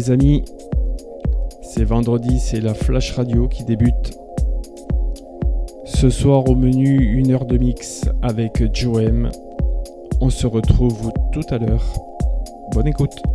les amis, c'est vendredi, c'est la Flash Radio qui débute. Ce soir au menu, une heure de mix avec Joem. On se retrouve tout à l'heure. Bonne écoute.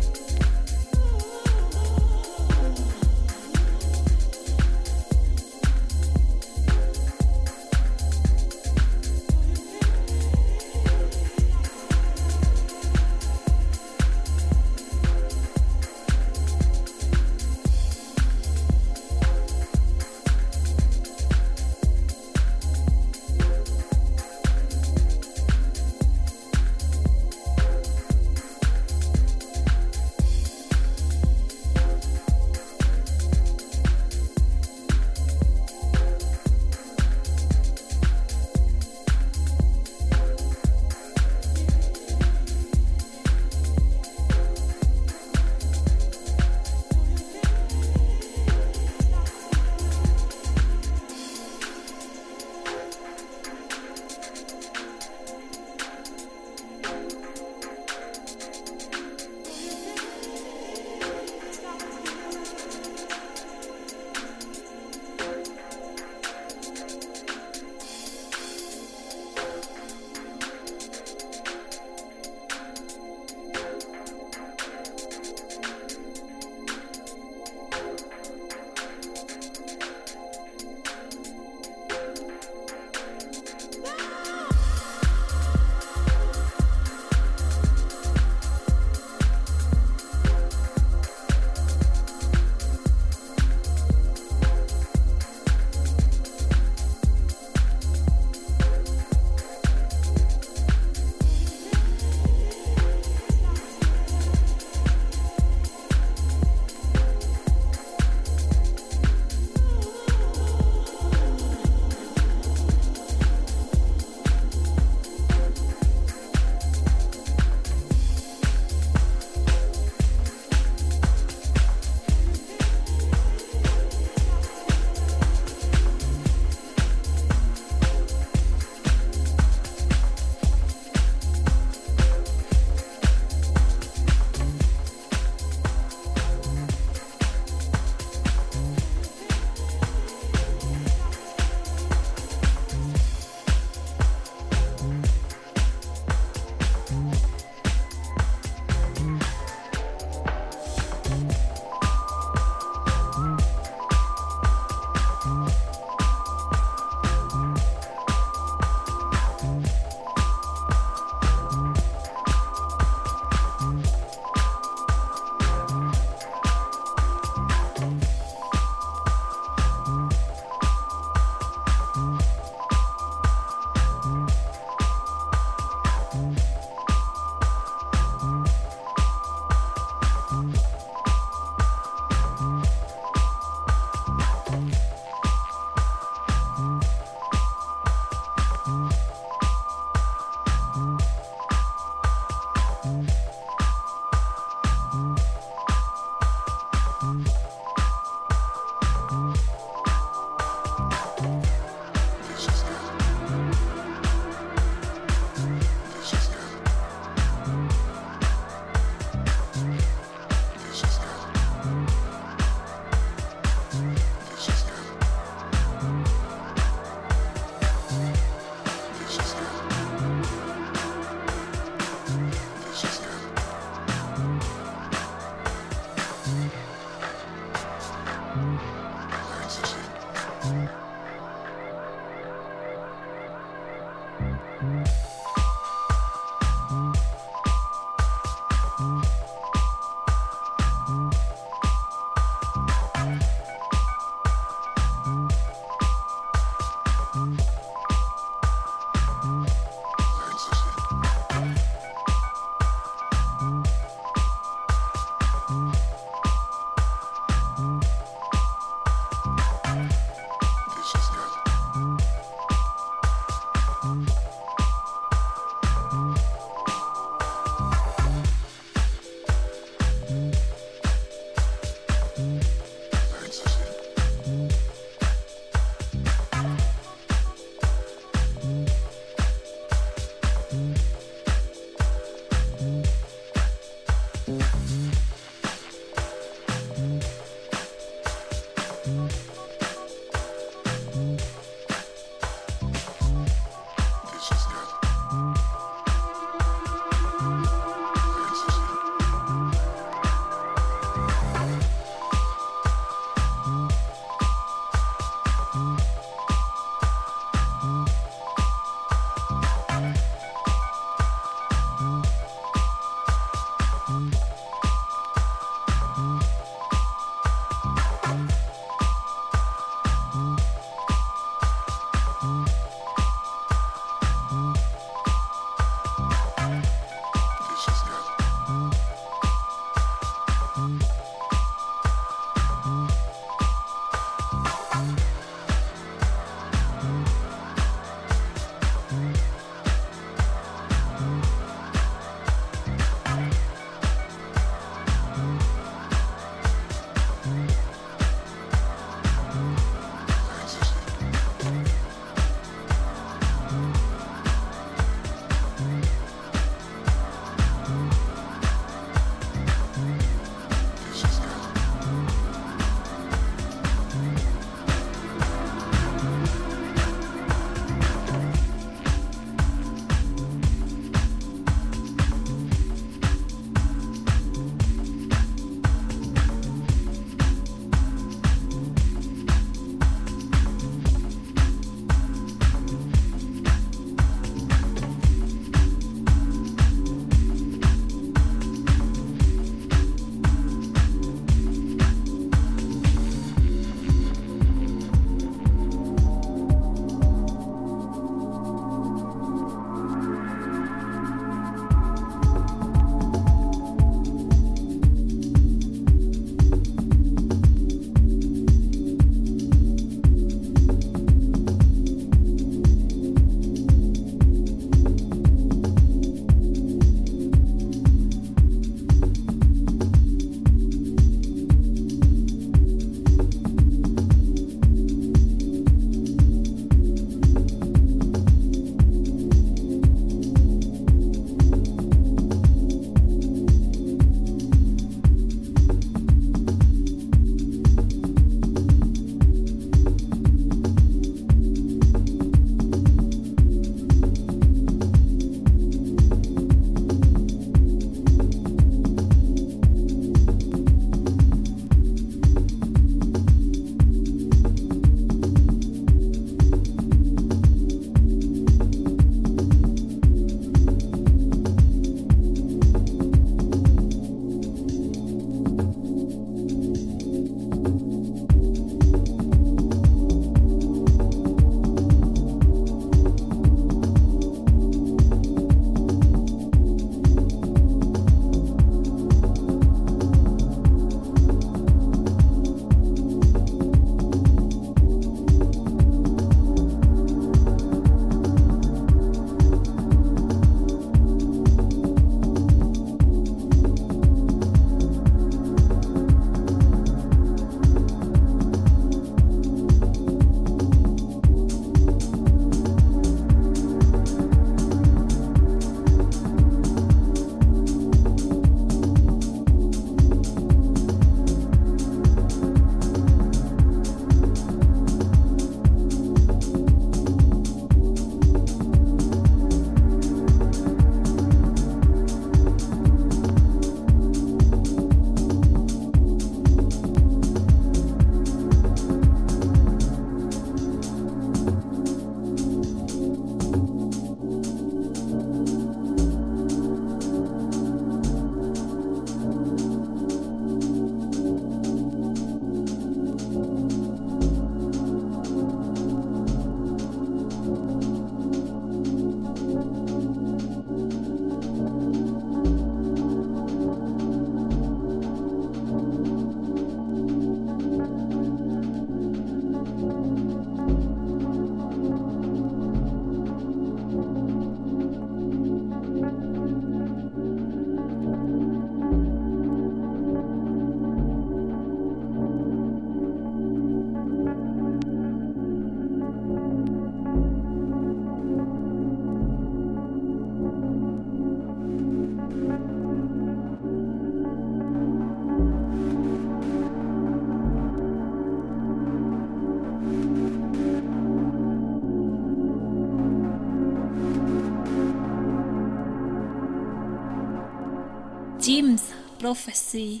Prophecy.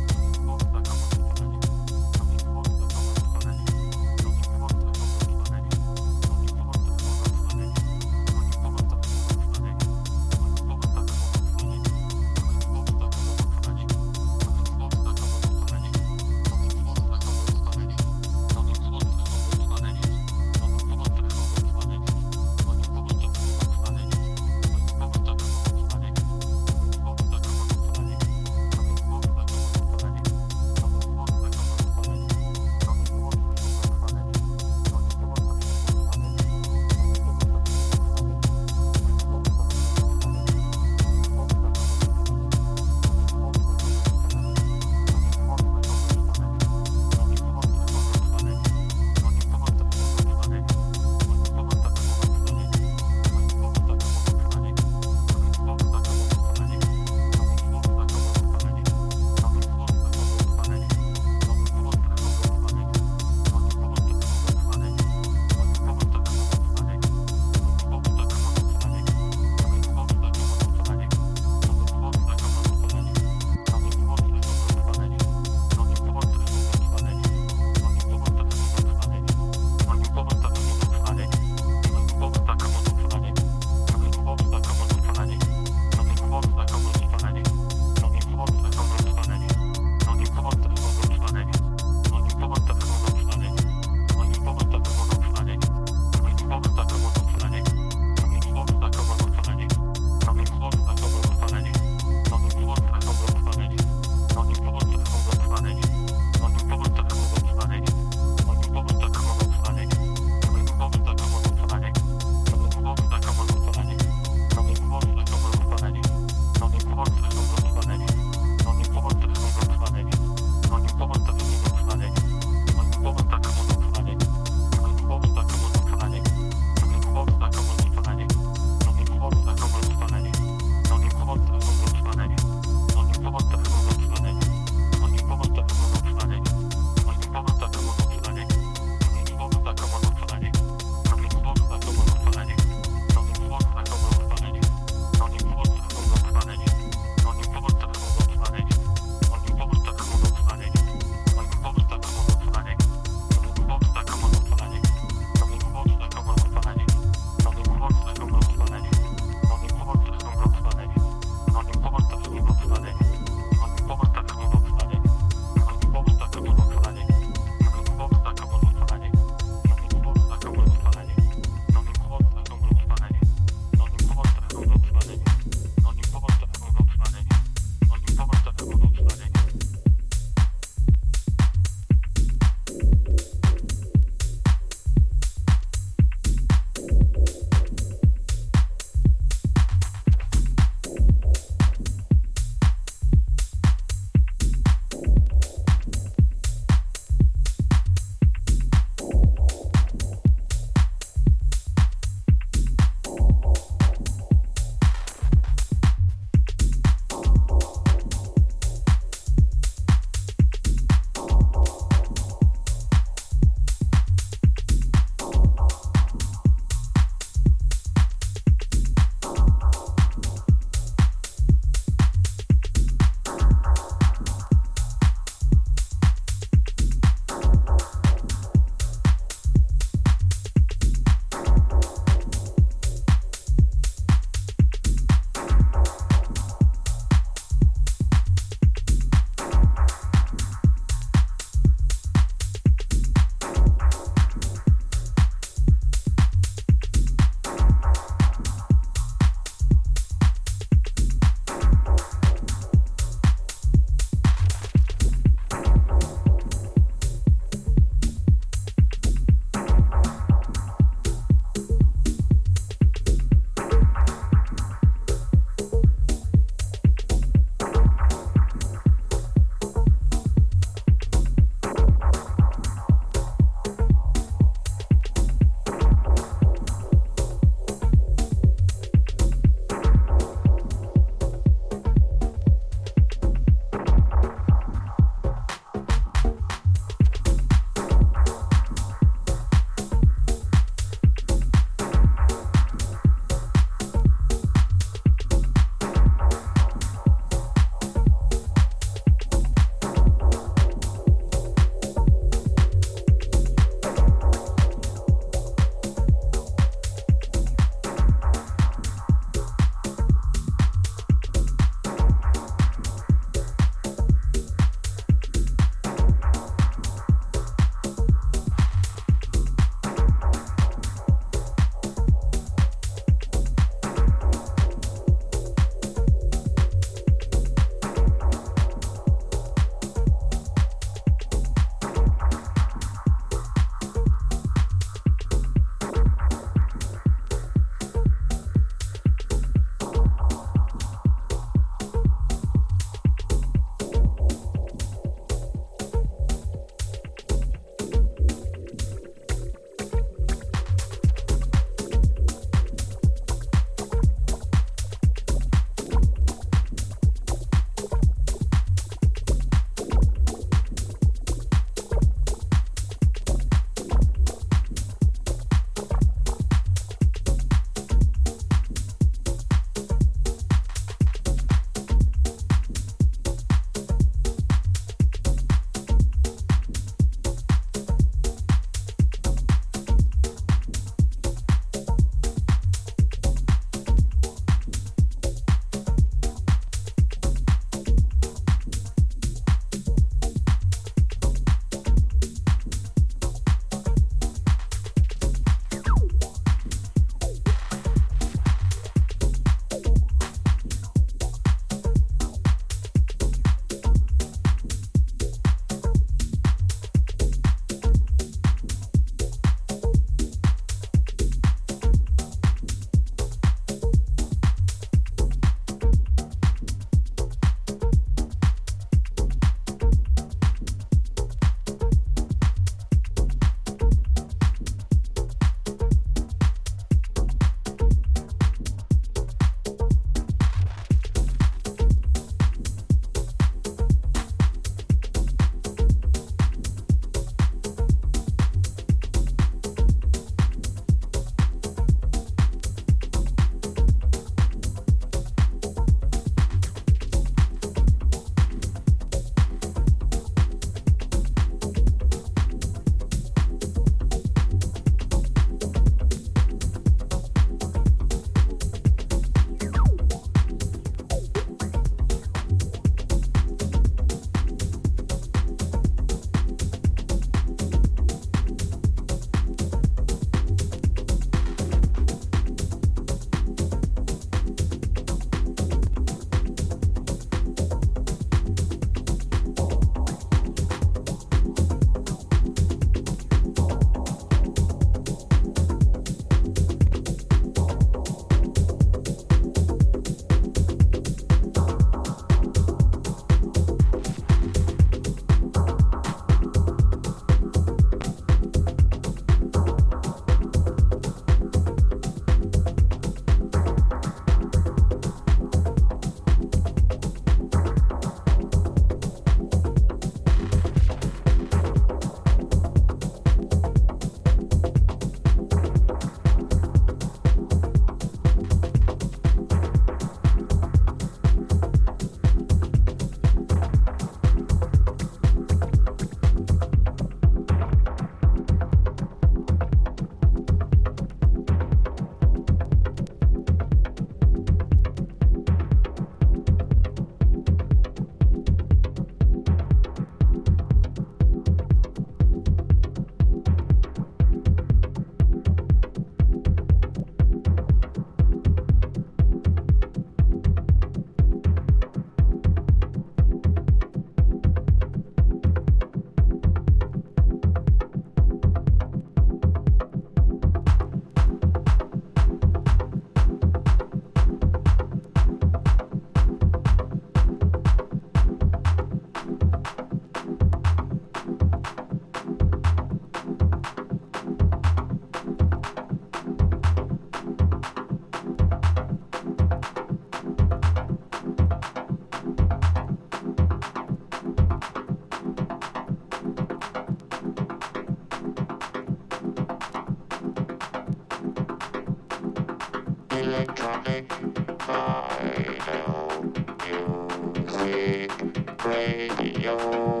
radio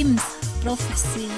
Sims, professor.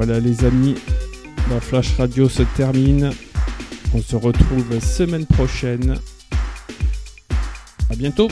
Voilà les amis, la Flash Radio se termine. On se retrouve semaine prochaine. À bientôt